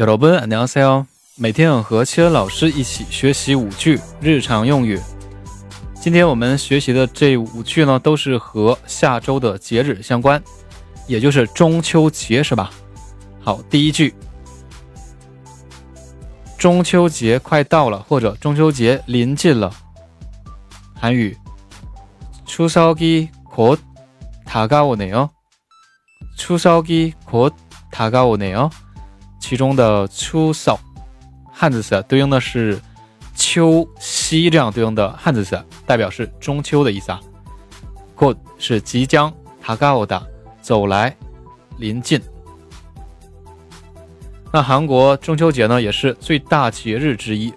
여러분안녕하세요。每天和七恩老师一起学习五句日常用语。今天我们学习的这五句呢，都是和下周的节日相关，也就是中秋节，是吧？好，第一句，中秋节快到了，或者中秋节临近了。韩语，추석이곧다가오네 요。 추석이곧다가오네 요。 其中的추석汉字词对应的是秋夕这样对应的汉字词，代表是中秋的意思啊。곧是即将，다가오다走来，临近。那韩国中秋节呢，也是最大节日之一。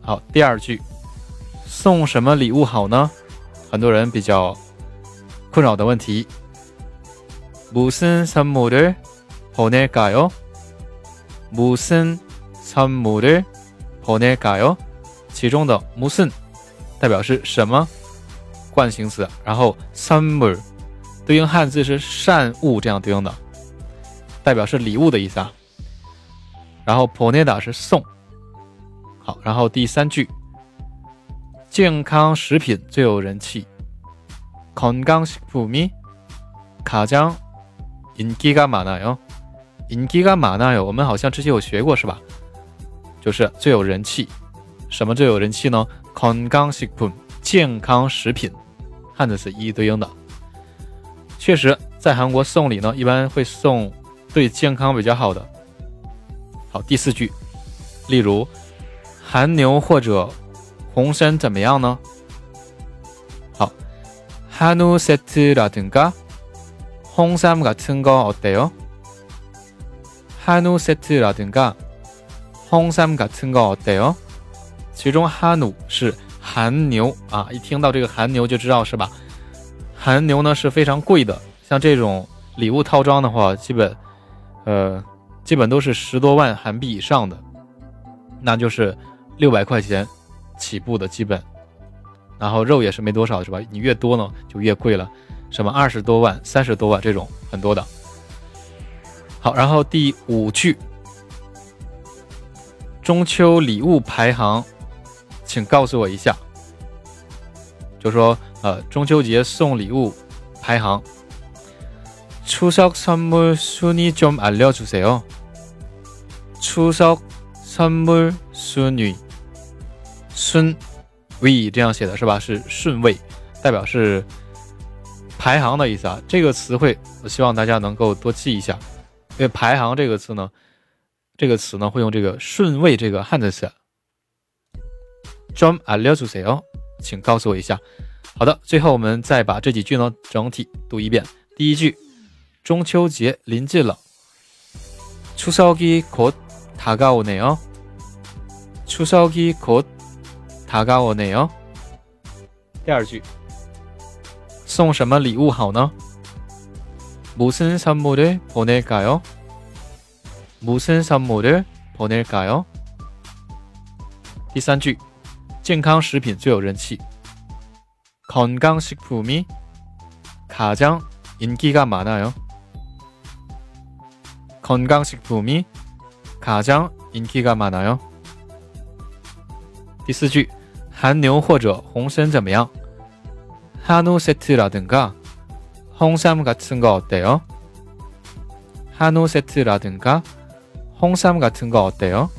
好，第二句，送什么礼物好呢？很多人比较困扰的问题。무슨선물을보낼까 요？ 무슨선물을보낼까 요？ 其中的무슨代表是什么惯性词，然后선물对应汉字是善物这样对应的，代表是礼物的意思啊。然后보내다是送。好，然后第三句，健康食品最有人气。건강식품이가장인기가많아 요。 인기가많아 요， 我们好像之前有学过是吧？就是最有人气，什么最有人气呢？건강식 품， 健康食品，汉字是一一对应的。确实，在韩国送礼呢，一般会送对健康比较好的。好，第四句，例如韩牛或者红参怎么样呢？好，한우세트라든가홍삼같은거어때요 한우 세트라든가 홍삼 같은 거 어때요? 其中 한우 是韩牛啊，一听到这个韩牛就知道是吧？韩牛呢是非常贵的，像这种礼物套装的话，基本呃基本都是十多万韩币以上的，那就是六百块钱起步的基本。然后肉也是没多少是吧？你越多呢就越贵了，什么二十多万、三十多万这种很多的。 好，然后第五句，中秋礼物排行，请告诉我一下。就说呃，中秋节送礼物排行。추석선물순위좀알려주세 요。 추석선물순 위， 순위这样写的是吧？是顺位，代表是排行的意思啊。这个词汇，我希望大家能够多记一下。 因为排行这个词呢，这个词呢会用这个顺位这个汉字词。좀 알려주세 요， 请告诉我一下。好的，最后我们再把这几句呢整体读一遍。第一句，中秋节临近了。추석이곧다가오네 요。 추석이곧다가오네 요。 第二句，送什么礼物好呢？ 무슨 선물을 보낼까요? 무슨 선물을 보낼까요? 第三句健康食品最有人气 건강식품이 가장 인기가 많아요. 건강식품이 가장 인기가 많아요. 第四句韩牛或者红参怎么样? 한우 세트라든가 홍삼 같은 거 어때요? 한우 세트라든가 홍삼 같은 거 어때요?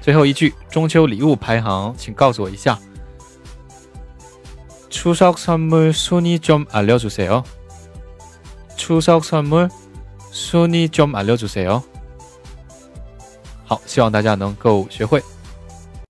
最后一句中秋礼物排行请告诉我一下 추석 선물 순위 좀 알려주세요. 추석 선물 순위 좀 알려주세요. 好，希望大家能够学会。